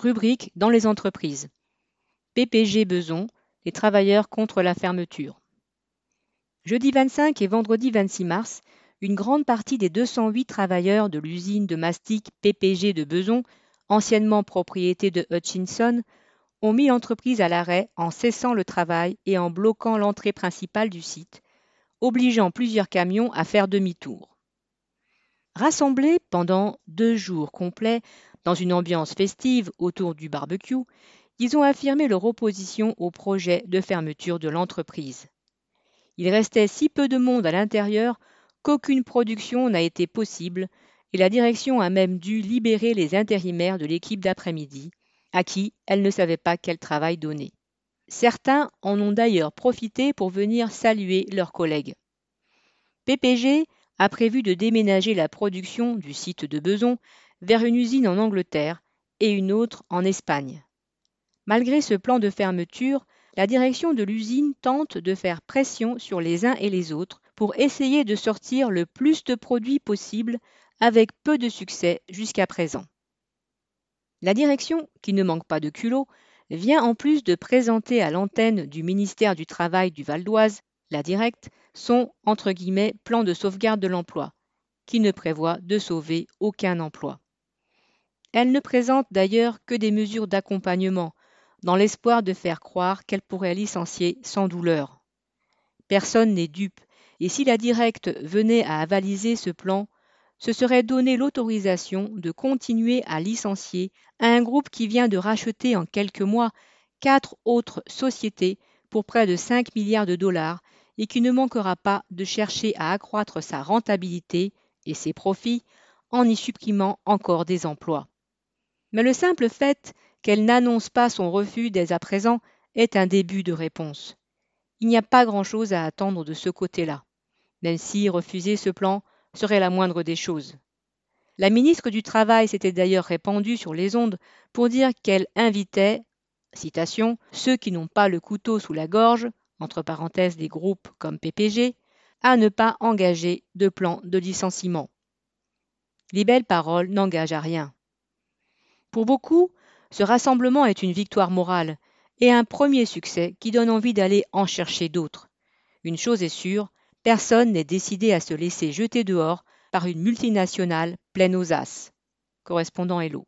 Rubrique dans les entreprises. PPG Beson, les travailleurs contre la fermeture. Jeudi 25 et vendredi 26 mars, une grande partie des 208 travailleurs de l'usine de mastic PPG de Beson, anciennement propriété de Hutchinson, ont mis l'entreprise à l'arrêt en cessant le travail et en bloquant l'entrée principale du site, obligeant plusieurs camions à faire demi-tour. Rassemblés pendant deux jours complets dans une ambiance festive autour du barbecue, ils ont affirmé leur opposition au projet de fermeture de l'entreprise. Il restait si peu de monde à l'intérieur qu'aucune production n'a été possible et la direction a même dû libérer les intérimaires de l'équipe d'après-midi, à qui elle ne savait pas quel travail donner. Certains en ont d'ailleurs profité pour venir saluer leurs collègues. PPG a prévu de déménager la production du site de Beson vers une usine en Angleterre et une autre en Espagne. Malgré ce plan de fermeture, la direction de l'usine tente de faire pression sur les uns et les autres pour essayer de sortir le plus de produits possible avec peu de succès jusqu'à présent. La direction, qui ne manque pas de culot, vient en plus de présenter à l'antenne du ministère du Travail du Val d'Oise, la directe, son entre guillemets plan de sauvegarde de l'emploi, qui ne prévoit de sauver aucun emploi. Elle ne présente d'ailleurs que des mesures d'accompagnement, dans l'espoir de faire croire qu'elle pourrait licencier sans douleur. Personne n'est dupe, et si la directe venait à avaliser ce plan, se serait donné l'autorisation de continuer à licencier à un groupe qui vient de racheter en quelques mois quatre autres sociétés pour près de 5 milliards de dollars et qui ne manquera pas de chercher à accroître sa rentabilité et ses profits en y supprimant encore des emplois. Mais le simple fait qu'elle n'annonce pas son refus dès à présent est un début de réponse. Il n'y a pas grand-chose à attendre de ce côté-là, même si refuser ce plan serait la moindre des choses. La ministre du Travail s'était d'ailleurs répandue sur les ondes pour dire qu'elle invitait, citation, ceux qui n'ont pas le couteau sous la gorge, entre parenthèses des groupes comme PPG, à ne pas engager de plan de licenciement. Les belles paroles n'engagent à rien. Pour beaucoup, ce rassemblement est une victoire morale et un premier succès qui donne envie d'aller en chercher d'autres. Une chose est sûre, Personne n'est décidé à se laisser jeter dehors par une multinationale pleine aux as. Correspondant Hello.